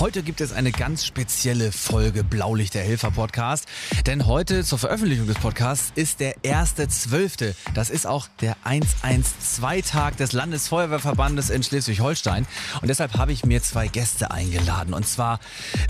Heute gibt es eine ganz spezielle Folge Blaulicht der Helfer Podcast. Denn heute zur Veröffentlichung des Podcasts ist der 1.12. Das ist auch der 112-Tag des Landesfeuerwehrverbandes in Schleswig-Holstein. Und deshalb habe ich mir zwei Gäste eingeladen. Und zwar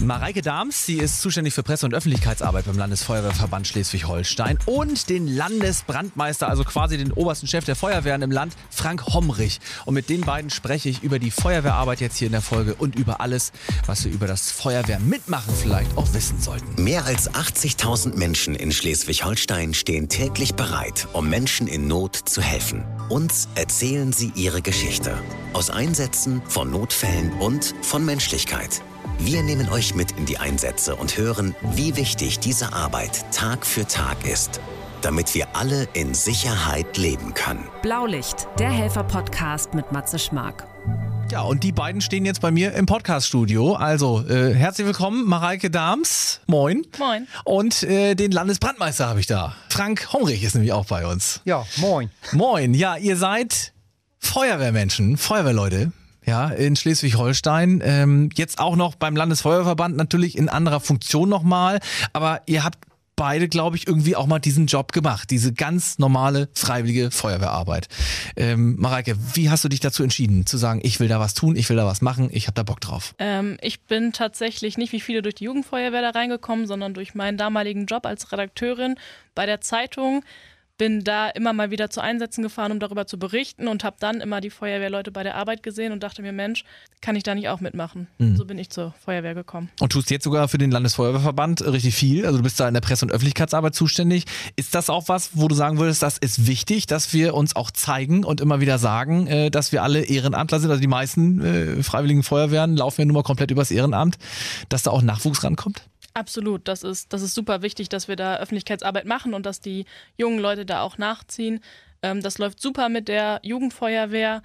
Mareike Dahms, sie ist zuständig für Presse- und Öffentlichkeitsarbeit beim Landesfeuerwehrverband Schleswig-Holstein. Und den Landesbrandmeister, also quasi den obersten Chef der Feuerwehren im Land, Frank Homrich. Und mit den beiden spreche ich über die Feuerwehrarbeit jetzt hier in der Folge und über alles, was wir über das Feuerwehr mitmachen vielleicht auch wissen sollten. Mehr als 80.000 Menschen in Schleswig-Holstein stehen täglich bereit, um Menschen in Not zu helfen. Uns erzählen sie ihre Geschichte. Aus Einsätzen, von Notfällen und von Menschlichkeit. Wir nehmen euch mit in die Einsätze und hören, wie wichtig diese Arbeit Tag für Tag ist, damit wir alle in Sicherheit leben können. Blaulicht, der Helfer-Podcast mit Matze Schmark. Ja, und die beiden stehen jetzt bei mir im Podcast-Studio. Also, äh, herzlich willkommen, Mareike Dahms. Moin. Moin. Und äh, den Landesbrandmeister habe ich da. Frank Homrich ist nämlich auch bei uns. Ja, moin. Moin. Ja, ihr seid Feuerwehrmenschen, Feuerwehrleute. Ja, in Schleswig-Holstein. Ähm, jetzt auch noch beim Landesfeuerverband, natürlich in anderer Funktion nochmal. Aber ihr habt beide, glaube ich, irgendwie auch mal diesen Job gemacht. Diese ganz normale, freiwillige Feuerwehrarbeit. Ähm, Mareike, wie hast du dich dazu entschieden, zu sagen, ich will da was tun, ich will da was machen, ich habe da Bock drauf? Ähm, ich bin tatsächlich nicht wie viele durch die Jugendfeuerwehr da reingekommen, sondern durch meinen damaligen Job als Redakteurin bei der Zeitung bin da immer mal wieder zu Einsätzen gefahren, um darüber zu berichten und habe dann immer die Feuerwehrleute bei der Arbeit gesehen und dachte mir, Mensch, kann ich da nicht auch mitmachen? Mhm. So bin ich zur Feuerwehr gekommen. Und tust jetzt sogar für den Landesfeuerwehrverband richtig viel. Also du bist da in der Presse- und Öffentlichkeitsarbeit zuständig. Ist das auch was, wo du sagen würdest, das ist wichtig, dass wir uns auch zeigen und immer wieder sagen, äh, dass wir alle Ehrenamtler sind? Also die meisten äh, freiwilligen Feuerwehren laufen ja nun mal komplett übers Ehrenamt, dass da auch Nachwuchs rankommt? Absolut, das ist, das ist super wichtig, dass wir da Öffentlichkeitsarbeit machen und dass die jungen Leute da auch nachziehen. Ähm, das läuft super mit der Jugendfeuerwehr,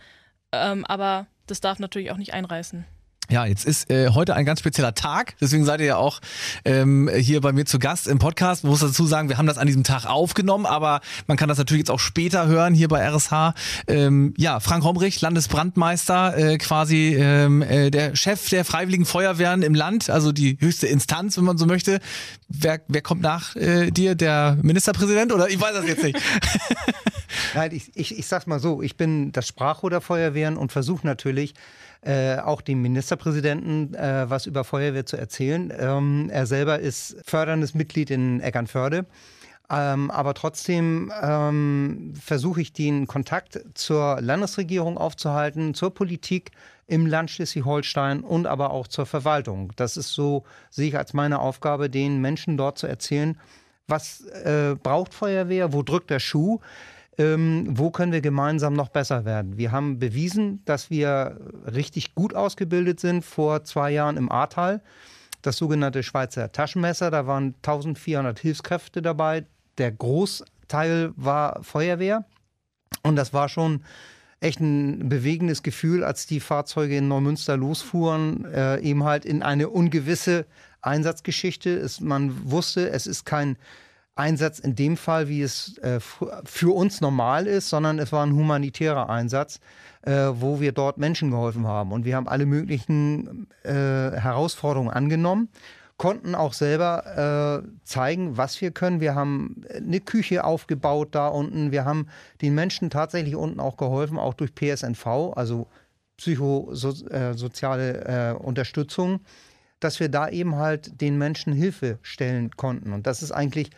ähm, aber das darf natürlich auch nicht einreißen. Ja, jetzt ist äh, heute ein ganz spezieller Tag, deswegen seid ihr ja auch ähm, hier bei mir zu Gast im Podcast. Ich muss dazu sagen, wir haben das an diesem Tag aufgenommen, aber man kann das natürlich jetzt auch später hören hier bei RSH. Ähm, ja, Frank Homrich, Landesbrandmeister, äh, quasi ähm, äh, der Chef der Freiwilligen Feuerwehren im Land, also die höchste Instanz, wenn man so möchte. Wer, wer kommt nach äh, dir? Der Ministerpräsident oder ich weiß das jetzt nicht. Nein, ich, ich, ich sag's mal so, ich bin das Sprachrohr der Feuerwehren und versuche natürlich, äh, auch dem Ministerpräsidenten äh, was über Feuerwehr zu erzählen. Ähm, er selber ist förderndes Mitglied in Eckernförde. Ähm, aber trotzdem ähm, versuche ich den Kontakt zur Landesregierung aufzuhalten, zur Politik im Land Schleswig-Holstein und aber auch zur Verwaltung. Das ist so, sehe ich als meine Aufgabe, den Menschen dort zu erzählen, was äh, braucht Feuerwehr, wo drückt der Schuh ähm, wo können wir gemeinsam noch besser werden. Wir haben bewiesen, dass wir richtig gut ausgebildet sind vor zwei Jahren im Ahrtal. Das sogenannte Schweizer Taschenmesser, da waren 1400 Hilfskräfte dabei. Der Großteil war Feuerwehr. Und das war schon echt ein bewegendes Gefühl, als die Fahrzeuge in Neumünster losfuhren, äh, eben halt in eine ungewisse Einsatzgeschichte. Es, man wusste, es ist kein Einsatz in dem Fall, wie es äh, für uns normal ist, sondern es war ein humanitärer Einsatz, äh, wo wir dort Menschen geholfen haben. Und wir haben alle möglichen äh, Herausforderungen angenommen, konnten auch selber äh, zeigen, was wir können. Wir haben eine Küche aufgebaut da unten. Wir haben den Menschen tatsächlich unten auch geholfen, auch durch PSNV, also psychosoziale äh, äh, Unterstützung dass wir da eben halt den Menschen Hilfe stellen konnten. Und das ist eigentlich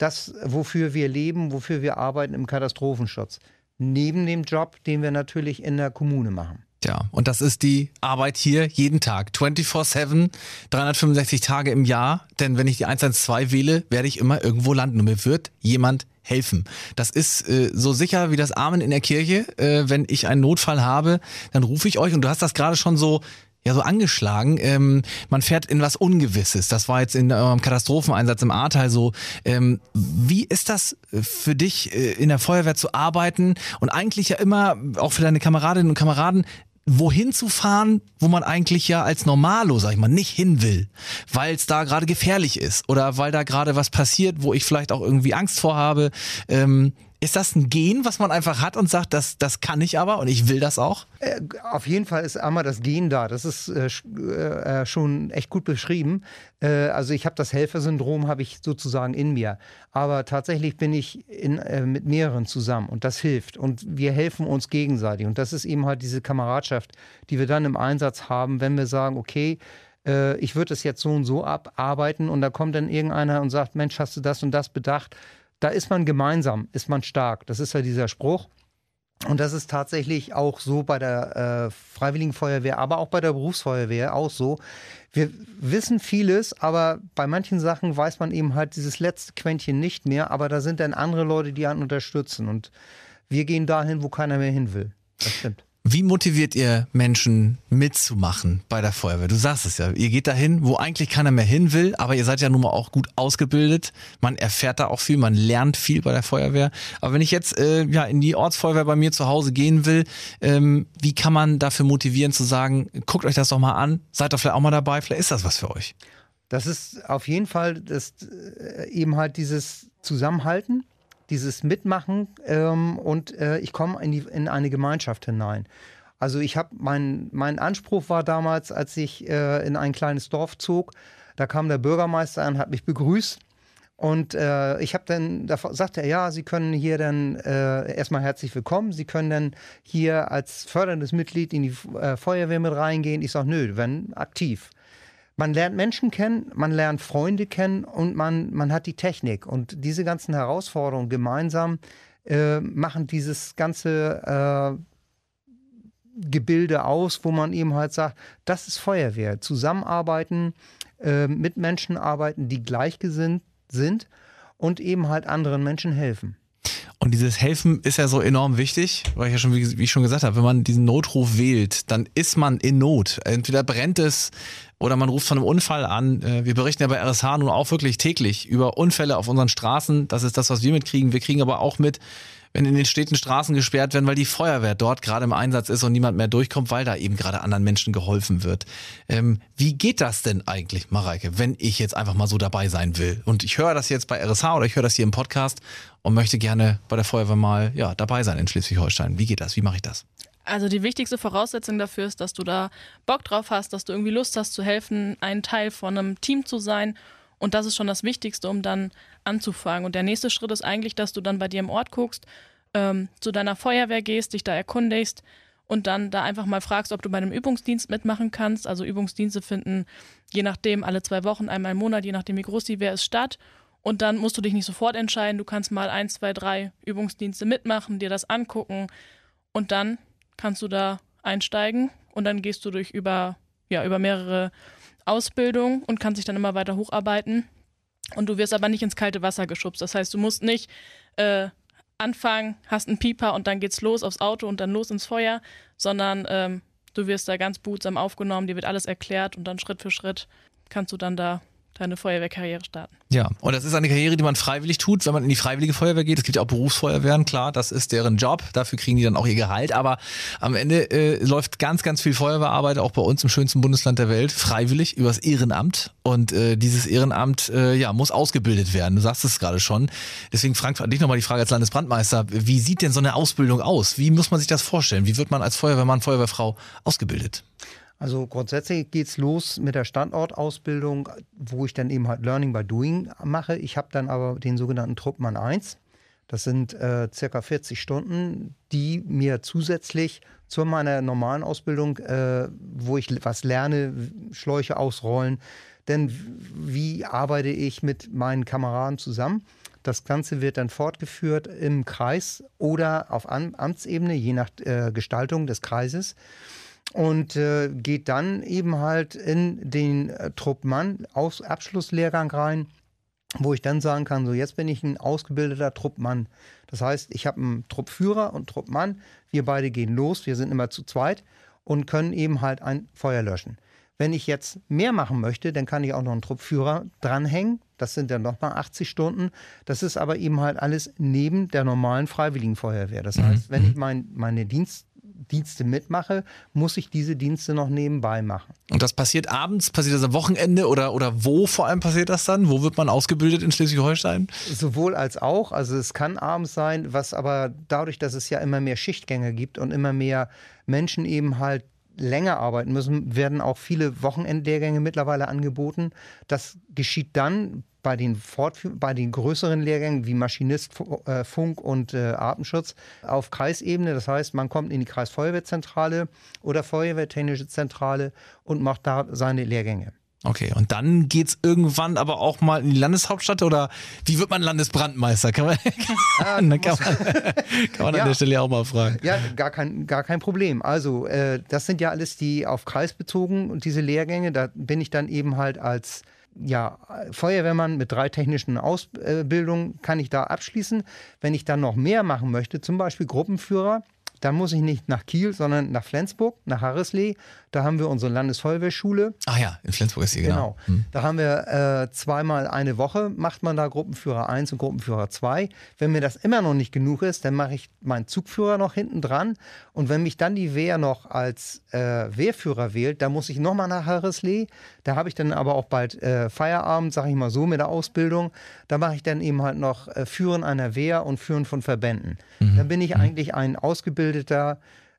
das, wofür wir leben, wofür wir arbeiten im Katastrophenschutz. Neben dem Job, den wir natürlich in der Kommune machen. Ja, und das ist die Arbeit hier jeden Tag, 24-7, 365 Tage im Jahr. Denn wenn ich die 112 wähle, werde ich immer irgendwo landen und mir wird jemand helfen. Das ist äh, so sicher wie das Amen in der Kirche. Äh, wenn ich einen Notfall habe, dann rufe ich euch und du hast das gerade schon so ja so angeschlagen. Ähm, man fährt in was Ungewisses. Das war jetzt in eurem Katastropheneinsatz im Ahrtal so. Ähm, wie ist das äh, für dich, äh, in der Feuerwehr zu arbeiten und eigentlich ja immer, auch für deine Kameradinnen und Kameraden, wohin zu fahren, wo man eigentlich ja als Normalo, sag ich mal, nicht hin will, weil es da gerade gefährlich ist oder weil da gerade was passiert, wo ich vielleicht auch irgendwie Angst vor habe. Ähm, Ist das ein Gen, was man einfach hat und sagt, das, das kann ich aber und ich will das auch? Äh, auf jeden Fall ist einmal das Gen da. Das ist äh, äh, schon echt gut beschrieben. Äh, also ich habe das Helfersyndrom, habe ich sozusagen in mir. Aber tatsächlich bin ich in, äh, mit mehreren zusammen und das hilft. Und wir helfen uns gegenseitig. Und das ist eben halt diese Kameradschaft, die wir dann im Einsatz haben, wenn wir sagen, okay, äh, ich würde es jetzt so und so abarbeiten und da kommt dann irgendeiner und sagt, Mensch, hast du das und das bedacht? Da ist man gemeinsam, ist man stark. Das ist ja dieser Spruch. Und das ist tatsächlich auch so bei der äh, Freiwilligen Feuerwehr, aber auch bei der Berufsfeuerwehr auch so. Wir wissen vieles, aber bei manchen Sachen weiß man eben halt dieses letzte Quäntchen nicht mehr. Aber da sind dann andere Leute, die einen unterstützen. Und wir gehen dahin, wo keiner mehr hin will. Das stimmt. Wie motiviert ihr Menschen mitzumachen bei der Feuerwehr? Du sagst es ja, ihr geht dahin, wo eigentlich keiner mehr hin will, aber ihr seid ja nun mal auch gut ausgebildet. Man erfährt da auch viel, man lernt viel bei der Feuerwehr. Aber wenn ich jetzt äh, ja in die Ortsfeuerwehr bei mir zu Hause gehen will, ähm, wie kann man dafür motivieren zu sagen, guckt euch das doch mal an, seid doch vielleicht auch mal dabei, vielleicht ist das was für euch. Das ist auf jeden Fall das, äh, eben halt dieses Zusammenhalten dieses Mitmachen ähm, und äh, ich komme in, in eine Gemeinschaft hinein. Also ich habe mein, mein Anspruch war damals, als ich äh, in ein kleines Dorf zog, da kam der Bürgermeister an, hat mich begrüßt. Und äh, ich habe dann, da sagte er, ja, Sie können hier dann äh, erstmal herzlich willkommen. Sie können dann hier als förderndes Mitglied in die äh, Feuerwehr mit reingehen. Ich sage, nö, wenn aktiv man lernt Menschen kennen, man lernt Freunde kennen und man, man hat die Technik. Und diese ganzen Herausforderungen gemeinsam äh, machen dieses ganze äh, Gebilde aus, wo man eben halt sagt, das ist Feuerwehr. Zusammenarbeiten, äh, mit Menschen arbeiten, die gleichgesinnt sind und eben halt anderen Menschen helfen. Und dieses Helfen ist ja so enorm wichtig, weil ich ja schon, wie, ich schon gesagt habe, wenn man diesen Notruf wählt, dann ist man in Not. Entweder brennt es oder man ruft von einem Unfall an. Äh, wir berichten ja bei RSH nun auch wirklich täglich über Unfälle auf unseren Straßen. Das ist das, was wir mitkriegen. Wir kriegen aber auch mit, wenn in den Städten Straßen gesperrt werden, weil die Feuerwehr dort gerade im Einsatz ist und niemand mehr durchkommt, weil da eben gerade anderen Menschen geholfen wird. Ähm, wie geht das denn eigentlich, Mareike, wenn ich jetzt einfach mal so dabei sein will? Und ich höre das jetzt bei RSH oder ich höre das hier im Podcast und möchte gerne bei der Feuerwehr mal ja, dabei sein in Schleswig-Holstein. Wie geht das? Wie mache ich das? Also die wichtigste Voraussetzung dafür ist, dass du da Bock drauf hast, dass du irgendwie Lust hast zu helfen, ein Teil von einem Team zu sein. Und das ist schon das Wichtigste, um dann anzufangen. Und der nächste Schritt ist eigentlich, dass du dann bei dir im Ort guckst, ähm, zu deiner Feuerwehr gehst, dich da erkundigst und dann da einfach mal fragst, ob du bei einem Übungsdienst mitmachen kannst. Also Übungsdienste finden je nachdem alle zwei Wochen, einmal im Monat, je nachdem wie groß die wäre, ist statt. Und dann musst du dich nicht sofort entscheiden. Du kannst mal ein, zwei, drei Übungsdienste mitmachen, dir das angucken und dann kannst du da einsteigen und dann gehst du durch über, ja, über mehrere Ausbildungen und kannst dich dann immer weiter hocharbeiten. Und du wirst aber nicht ins kalte Wasser geschubst. Das heißt, du musst nicht äh, anfangen, hast einen Pieper und dann geht's los aufs Auto und dann los ins Feuer, sondern ähm, du wirst da ganz behutsam aufgenommen, dir wird alles erklärt und dann Schritt für Schritt kannst du dann da deine Feuerwehrkarriere starten. Ja, und das ist eine Karriere, die man freiwillig tut, wenn man in die freiwillige Feuerwehr geht. Es gibt ja auch Berufsfeuerwehren, klar, das ist deren Job, dafür kriegen die dann auch ihr Gehalt, aber am Ende äh, läuft ganz, ganz viel Feuerwehrarbeit, auch bei uns im schönsten Bundesland der Welt, freiwillig übers Ehrenamt und äh, dieses Ehrenamt äh, ja, muss ausgebildet werden, du sagst es gerade schon. Deswegen Frank, an dich nochmal die Frage als Landesbrandmeister, wie sieht denn so eine Ausbildung aus? Wie muss man sich das vorstellen? Wie wird man als Feuerwehrmann, Feuerwehrfrau ausgebildet? Also grundsätzlich geht es los mit der Standortausbildung, wo ich dann eben halt Learning by Doing mache. Ich habe dann aber den sogenannten Truppmann 1. Das sind äh, circa 40 Stunden, die mir zusätzlich zu meiner normalen Ausbildung, äh, wo ich was lerne, Schläuche ausrollen, denn wie arbeite ich mit meinen Kameraden zusammen? Das Ganze wird dann fortgeführt im Kreis oder auf Amtsebene, je nach äh, Gestaltung des Kreises und äh, geht dann eben halt in den äh, Truppmann aus Abschlusslehrgang rein, wo ich dann sagen kann, so jetzt bin ich ein ausgebildeter Truppmann. Das heißt, ich habe einen Truppführer und Truppmann, wir beide gehen los, wir sind immer zu zweit und können eben halt ein Feuer löschen. Wenn ich jetzt mehr machen möchte, dann kann ich auch noch einen Truppführer dranhängen. Das sind dann nochmal 80 Stunden. Das ist aber eben halt alles neben der normalen Freiwilligenfeuerwehr. Das heißt, wenn ich mein, meine Dienst Dienste mitmache, muss ich diese Dienste noch nebenbei machen. Und das passiert abends, passiert das am Wochenende oder, oder wo vor allem passiert das dann? Wo wird man ausgebildet in Schleswig-Holstein? Sowohl als auch. Also es kann abends sein, was aber dadurch, dass es ja immer mehr Schichtgänge gibt und immer mehr Menschen eben halt länger arbeiten müssen, werden auch viele Wochenendlehrgänge mittlerweile angeboten. Das geschieht dann bei den, Fortführ bei den größeren Lehrgängen wie Maschinist, äh, Funk und äh, Artenschutz auf Kreisebene. Das heißt, man kommt in die Kreisfeuerwehrzentrale oder Feuerwehrtechnische Zentrale und macht da seine Lehrgänge. Okay, und dann geht es irgendwann aber auch mal in die Landeshauptstadt oder wie wird man Landesbrandmeister? Kann man, kann man, kann man, kann man ja, an der Stelle auch mal fragen. Ja, gar kein, gar kein Problem. Also, äh, das sind ja alles die auf Kreis bezogen und diese Lehrgänge, da bin ich dann eben halt als ja, Feuerwehrmann mit drei technischen Ausbildungen kann ich da abschließen. Wenn ich dann noch mehr machen möchte, zum Beispiel Gruppenführer, dann muss ich nicht nach Kiel, sondern nach Flensburg, nach Harrisley. Da haben wir unsere Landesfeuerwehrschule. Ah ja, in Flensburg ist sie, genau. genau. Hm. Da haben wir äh, zweimal eine Woche, macht man da Gruppenführer 1 und Gruppenführer 2. Wenn mir das immer noch nicht genug ist, dann mache ich meinen Zugführer noch hinten dran. Und wenn mich dann die Wehr noch als äh, Wehrführer wählt, dann muss ich nochmal nach Harrisley. Da habe ich dann aber auch bald äh, Feierabend, sage ich mal so, mit der Ausbildung. Da mache ich dann eben halt noch äh, Führen einer Wehr und Führen von Verbänden. Mhm. Dann bin ich mhm. eigentlich ein ausgebildeter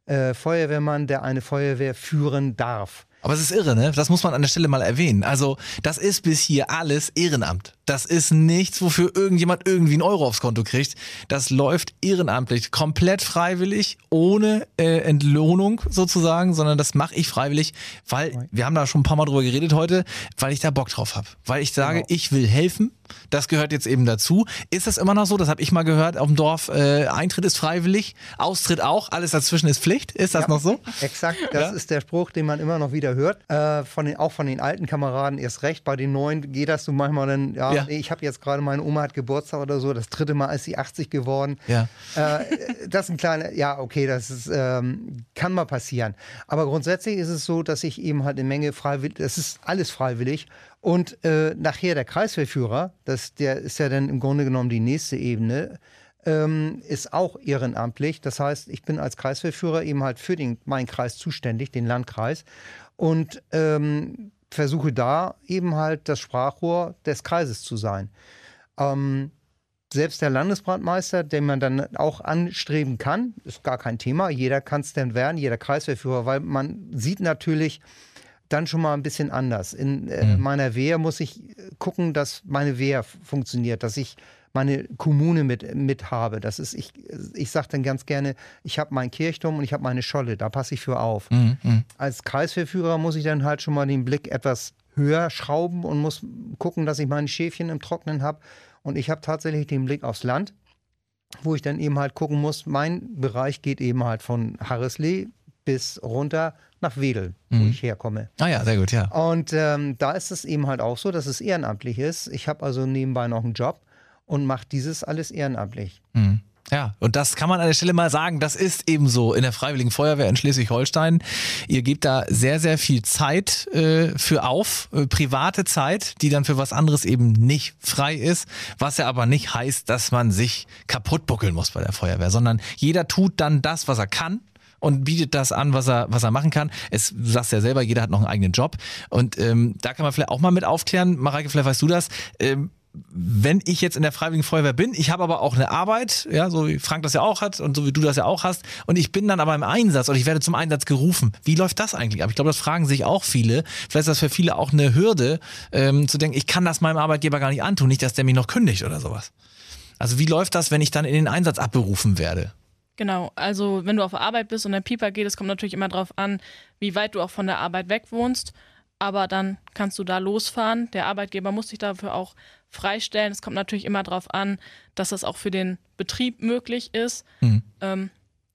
äh, Feuerwehrmann, der eine Feuerwehr führen darf. Aber es ist irre, ne? Das muss man an der Stelle mal erwähnen. Also, das ist bis hier alles Ehrenamt. Das ist nichts, wofür irgendjemand irgendwie einen Euro aufs Konto kriegt. Das läuft ehrenamtlich, komplett freiwillig, ohne äh, Entlohnung sozusagen, sondern das mache ich freiwillig, weil wir haben da schon ein paar Mal drüber geredet heute, weil ich da Bock drauf habe. Weil ich sage, genau. ich will helfen. Das gehört jetzt eben dazu. Ist das immer noch so? Das habe ich mal gehört auf dem Dorf. Äh, Eintritt ist freiwillig, Austritt auch, alles dazwischen ist Pflicht. Ist das ja, noch so? Exakt, das ja? ist der Spruch, den man immer noch wieder hört. Äh, von den, auch von den alten Kameraden erst recht. Bei den neuen geht das so manchmal dann, ja, ja. Nee, ich habe jetzt gerade, meine Oma hat Geburtstag oder so, das dritte Mal ist sie 80 geworden. Ja. Äh, das ist ein kleiner, ja, okay, das ist, ähm, kann mal passieren. Aber grundsätzlich ist es so, dass ich eben halt eine Menge freiwillig, das ist alles freiwillig. Und äh, nachher der Kreiswehrführer, das, der ist ja dann im Grunde genommen die nächste Ebene, ähm, ist auch ehrenamtlich. Das heißt, ich bin als Kreiswehrführer eben halt für den, meinen Kreis zuständig, den Landkreis. Und ähm, versuche da eben halt das Sprachrohr des Kreises zu sein. Ähm, selbst der Landesbrandmeister, den man dann auch anstreben kann, ist gar kein Thema. Jeder kann es denn werden, jeder Kreiswehrführer, weil man sieht natürlich dann schon mal ein bisschen anders. In äh, mhm. meiner Wehr muss ich gucken, dass meine Wehr funktioniert, dass ich meine Kommune mit, mit habe. Das ist, ich, ich sage dann ganz gerne, ich habe meinen Kirchturm und ich habe meine Scholle, da passe ich für auf. Mhm, mhm. Als Kreisverführer muss ich dann halt schon mal den Blick etwas höher schrauben und muss gucken, dass ich meine Schäfchen im Trocknen habe. Und ich habe tatsächlich den Blick aufs Land, wo ich dann eben halt gucken muss, mein Bereich geht eben halt von Harrisley bis runter nach Wedel, wo mhm. ich herkomme. Ah ja, sehr gut, ja. Und ähm, da ist es eben halt auch so, dass es ehrenamtlich ist. Ich habe also nebenbei noch einen Job und macht dieses alles ehrenamtlich. Mhm. Ja, und das kann man an der Stelle mal sagen, das ist eben so in der Freiwilligen Feuerwehr in Schleswig-Holstein. Ihr gebt da sehr, sehr viel Zeit äh, für auf, äh, private Zeit, die dann für was anderes eben nicht frei ist, was ja aber nicht heißt, dass man sich kaputt buckeln muss bei der Feuerwehr, sondern jeder tut dann das, was er kann und bietet das an, was er, was er machen kann. Es, du sagst ja selber, jeder hat noch einen eigenen Job. Und ähm, da kann man vielleicht auch mal mit aufklären. Mareike, vielleicht weißt du das. Ähm, wenn ich jetzt in der Freiwilligen Feuerwehr bin, ich habe aber auch eine Arbeit, ja, so wie Frank das ja auch hat und so wie du das ja auch hast, und ich bin dann aber im Einsatz und ich werde zum Einsatz gerufen. Wie läuft das eigentlich ab? Ich glaube, das fragen sich auch viele. Vielleicht ist das für viele auch eine Hürde, ähm, zu denken, ich kann das meinem Arbeitgeber gar nicht antun, nicht, dass der mich noch kündigt oder sowas. Also wie läuft das, wenn ich dann in den Einsatz abberufen werde? Genau, also wenn du auf Arbeit bist und der Pieper geht, es kommt natürlich immer darauf an, wie weit du auch von der Arbeit weg wohnst aber dann kannst du da losfahren. Der Arbeitgeber muss sich dafür auch freistellen. Es kommt natürlich immer darauf an, dass das auch für den Betrieb möglich ist. Mhm. Ähm,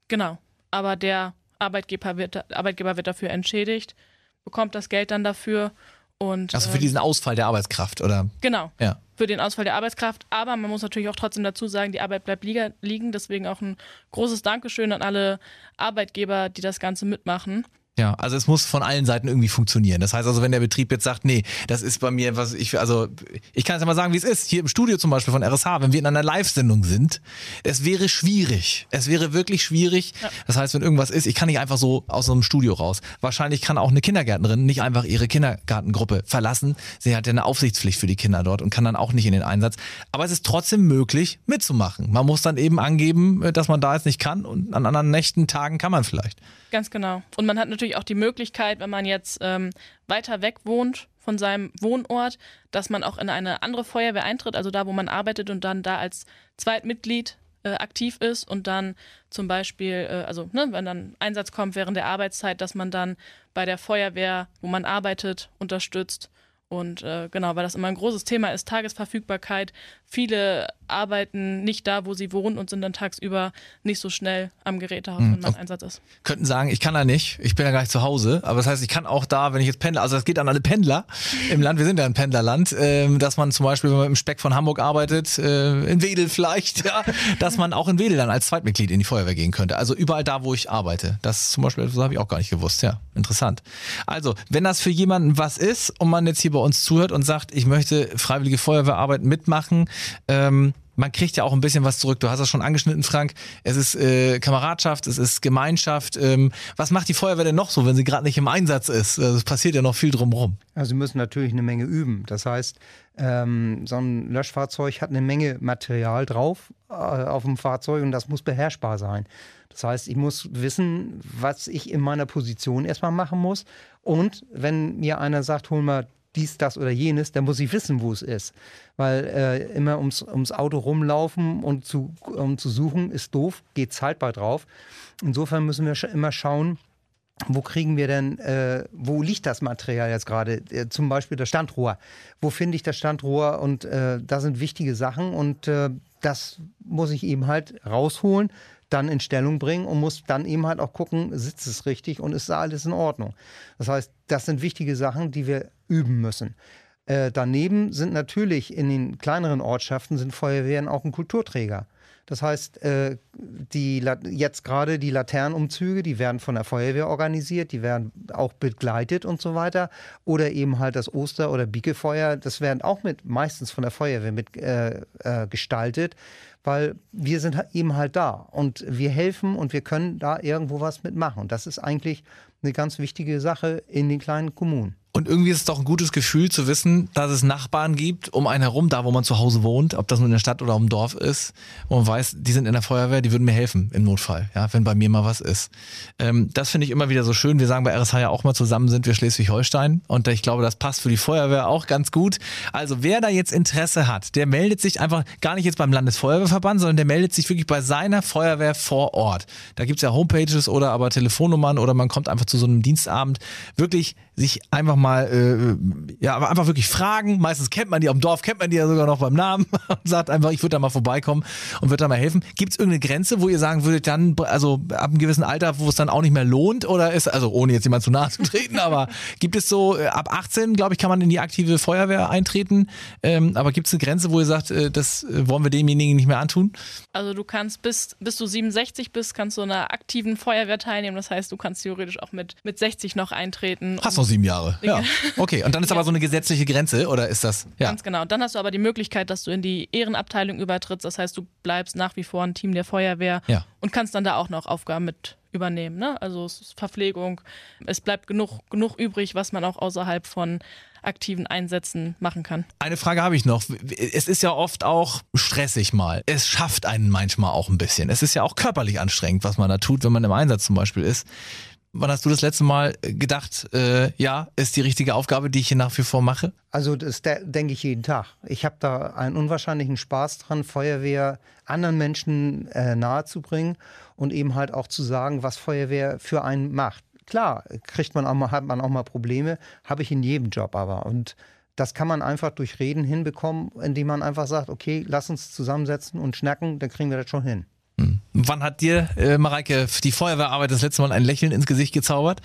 genau. Aber der Arbeitgeber wird, Arbeitgeber wird dafür entschädigt, bekommt das Geld dann dafür. Und, also für ähm, diesen Ausfall der Arbeitskraft, oder? Genau. Ja. Für den Ausfall der Arbeitskraft. Aber man muss natürlich auch trotzdem dazu sagen, die Arbeit bleibt liegen. Deswegen auch ein großes Dankeschön an alle Arbeitgeber, die das Ganze mitmachen. Ja, also es muss von allen Seiten irgendwie funktionieren. Das heißt also, wenn der Betrieb jetzt sagt, nee, das ist bei mir, was ich, also ich kann es ja mal sagen, wie es ist. Hier im Studio zum Beispiel von RSH, wenn wir in einer Live-Sendung sind, es wäre schwierig. Es wäre wirklich schwierig. Ja. Das heißt, wenn irgendwas ist, ich kann nicht einfach so aus so einem Studio raus. Wahrscheinlich kann auch eine Kindergärtnerin nicht einfach ihre Kindergartengruppe verlassen. Sie hat ja eine Aufsichtspflicht für die Kinder dort und kann dann auch nicht in den Einsatz. Aber es ist trotzdem möglich, mitzumachen. Man muss dann eben angeben, dass man da jetzt nicht kann und an anderen Nächten, Tagen kann man vielleicht. Ganz genau. Und man hat natürlich auch die Möglichkeit, wenn man jetzt ähm, weiter weg wohnt von seinem Wohnort, dass man auch in eine andere Feuerwehr eintritt, also da, wo man arbeitet und dann da als Zweitmitglied äh, aktiv ist und dann zum Beispiel, äh, also ne, wenn dann Einsatz kommt während der Arbeitszeit, dass man dann bei der Feuerwehr, wo man arbeitet, unterstützt. Und äh, genau, weil das immer ein großes Thema ist, Tagesverfügbarkeit. Viele arbeiten nicht da, wo sie wohnen und sind dann tagsüber nicht so schnell am Gerätehaus, wenn man Einsatz ist. Könnten sagen, ich kann da nicht, ich bin ja gar nicht zu Hause, aber das heißt, ich kann auch da, wenn ich jetzt pendle, also das geht an alle Pendler im Land, wir sind ja ein Pendlerland, äh, dass man zum Beispiel, wenn man im Speck von Hamburg arbeitet, äh, in Wedel vielleicht, ja, dass man auch in Wedel dann als Zweitmitglied in die Feuerwehr gehen könnte. Also überall da, wo ich arbeite. Das zum Beispiel, das habe ich auch gar nicht gewusst, ja, interessant. Also, wenn das für jemanden was ist und man jetzt hier bei uns zuhört und sagt, ich möchte freiwillige Feuerwehrarbeit mitmachen, ähm, man kriegt ja auch ein bisschen was zurück. Du hast das schon angeschnitten, Frank. Es ist äh, Kameradschaft, es ist Gemeinschaft. Ähm, was macht die Feuerwehr denn noch so, wenn sie gerade nicht im Einsatz ist? Also es passiert ja noch viel drumherum. Also sie müssen natürlich eine Menge üben. Das heißt, ähm, so ein Löschfahrzeug hat eine Menge Material drauf äh, auf dem Fahrzeug und das muss beherrschbar sein. Das heißt, ich muss wissen, was ich in meiner Position erstmal machen muss. Und wenn mir einer sagt, hol mal dies, das oder jenes, dann muss ich wissen, wo es ist. Weil äh, immer ums, ums Auto rumlaufen und zu, um zu suchen, ist doof, geht Zeit bei drauf. Insofern müssen wir immer schauen, wo kriegen wir denn, äh, wo liegt das Material jetzt gerade? Äh, zum Beispiel das Standrohr. Wo finde ich das Standrohr? Und äh, da sind wichtige Sachen und äh, das muss ich eben halt rausholen, dann in Stellung bringen und muss dann eben halt auch gucken, sitzt es richtig und ist da alles in Ordnung. Das heißt, das sind wichtige Sachen, die wir üben müssen. Äh, daneben sind natürlich in den kleineren Ortschaften sind Feuerwehren auch ein Kulturträger. Das heißt, äh, die, jetzt gerade die Laternenumzüge, die werden von der Feuerwehr organisiert, die werden auch begleitet und so weiter. Oder eben halt das Oster- oder Biekefeuer, das werden auch mit meistens von der Feuerwehr mit äh, äh, gestaltet, weil wir sind eben halt da und wir helfen und wir können da irgendwo was mitmachen. Und das ist eigentlich eine ganz wichtige Sache in den kleinen Kommunen. Und irgendwie ist es doch ein gutes Gefühl zu wissen, dass es Nachbarn gibt um einen herum, da wo man zu Hause wohnt, ob das nun in der Stadt oder im Dorf ist, wo man weiß, die sind in der Feuerwehr, die würden mir helfen im Notfall, ja, wenn bei mir mal was ist. Ähm, das finde ich immer wieder so schön. Wir sagen bei RSH ja auch mal zusammen sind wir Schleswig-Holstein und ich glaube, das passt für die Feuerwehr auch ganz gut. Also wer da jetzt Interesse hat, der meldet sich einfach gar nicht jetzt beim Landesfeuerwehrverband, sondern der meldet sich wirklich bei seiner Feuerwehr vor Ort. Da gibt es ja Homepages oder aber Telefonnummern oder man kommt einfach zu so einem Dienstabend. Wirklich sich einfach mal, äh, ja, aber einfach wirklich fragen. Meistens kennt man die, dem Dorf kennt man die ja sogar noch beim Namen und sagt einfach, ich würde da mal vorbeikommen und würde da mal helfen. Gibt es irgendeine Grenze, wo ihr sagen würdet, dann, also ab einem gewissen Alter, wo es dann auch nicht mehr lohnt oder ist, also ohne jetzt jemand zu nahe zu treten, aber gibt es so, äh, ab 18, glaube ich, kann man in die aktive Feuerwehr eintreten, ähm, aber gibt es eine Grenze, wo ihr sagt, äh, das äh, wollen wir demjenigen nicht mehr antun? Also du kannst bis, bis du 67 bist, kannst du in einer aktiven Feuerwehr teilnehmen, das heißt, du kannst theoretisch auch mit, mit 60 noch eintreten. Hast noch sieben Jahre. Ja. Okay, und dann ist aber so eine gesetzliche Grenze oder ist das? Ja. Ganz genau. Dann hast du aber die Möglichkeit, dass du in die Ehrenabteilung übertrittst. Das heißt, du bleibst nach wie vor ein Team der Feuerwehr ja. und kannst dann da auch noch Aufgaben mit übernehmen. Ne? Also es ist Verpflegung. Es bleibt genug, genug übrig, was man auch außerhalb von aktiven Einsätzen machen kann. Eine Frage habe ich noch. Es ist ja oft auch stressig mal. Es schafft einen manchmal auch ein bisschen. Es ist ja auch körperlich anstrengend, was man da tut, wenn man im Einsatz zum Beispiel ist. Wann hast du das letzte Mal gedacht, äh, ja, ist die richtige Aufgabe, die ich hier nach wie vor mache? Also das denke ich jeden Tag. Ich habe da einen unwahrscheinlichen Spaß dran, Feuerwehr anderen Menschen äh, nahezubringen und eben halt auch zu sagen, was Feuerwehr für einen macht. Klar, kriegt man auch mal, hat man auch mal Probleme, habe ich in jedem Job aber. Und das kann man einfach durch Reden hinbekommen, indem man einfach sagt, okay, lass uns zusammensetzen und schnacken, dann kriegen wir das schon hin. Wann hat dir, äh, Mareike, die Feuerwehrarbeit das letzte Mal ein Lächeln ins Gesicht gezaubert?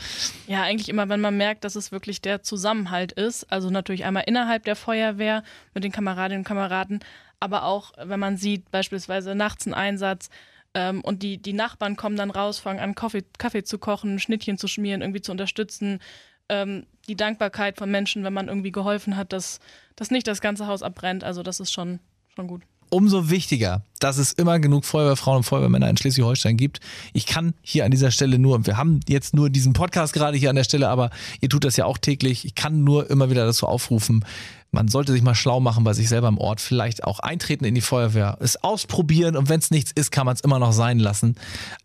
Ja, eigentlich immer, wenn man merkt, dass es wirklich der Zusammenhalt ist. Also natürlich einmal innerhalb der Feuerwehr mit den Kameradinnen und Kameraden, aber auch, wenn man sieht, beispielsweise nachts ein Einsatz, Ähm, und die, die Nachbarn kommen dann raus, fangen an, Kaffee, Kaffee zu kochen, Schnittchen zu schmieren, irgendwie zu unterstützen. Ähm, die Dankbarkeit von Menschen, wenn man irgendwie geholfen hat, dass, dass nicht das ganze Haus abbrennt. Also das ist schon, schon gut umso wichtiger, dass es immer genug Feuerwehrfrauen und Feuerwehrmänner in Schleswig-Holstein gibt. Ich kann hier an dieser Stelle nur, wir haben jetzt nur diesen Podcast gerade hier an der Stelle, aber ihr tut das ja auch täglich. Ich kann nur immer wieder dazu aufrufen, man sollte sich mal schlau machen bei sich selber im Ort, vielleicht auch eintreten in die Feuerwehr, es ausprobieren und wenn es nichts ist, kann man es immer noch sein lassen.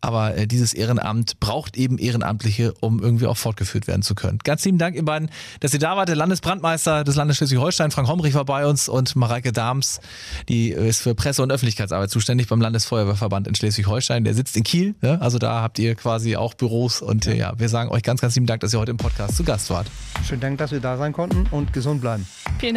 Aber äh, dieses Ehrenamt braucht eben Ehrenamtliche, um irgendwie auch fortgeführt werden zu können. Ganz lieben Dank, ihr beiden, dass ihr da wart. Der Landesbrandmeister des Landes Schleswig-Holstein, Frank Homrich, war bei uns und Mareike Dahms, die ist für Presse- und Öffentlichkeitsarbeit zuständig beim Landesfeuerwehrverband in Schleswig-Holstein. Der sitzt in Kiel, ne? also da habt ihr quasi auch Büros und ja. Äh, ja, wir sagen euch ganz, ganz lieben Dank, dass ihr heute im Podcast zu Gast wart. Schönen Dank, dass wir da sein konnten und gesund bleiben. Vielen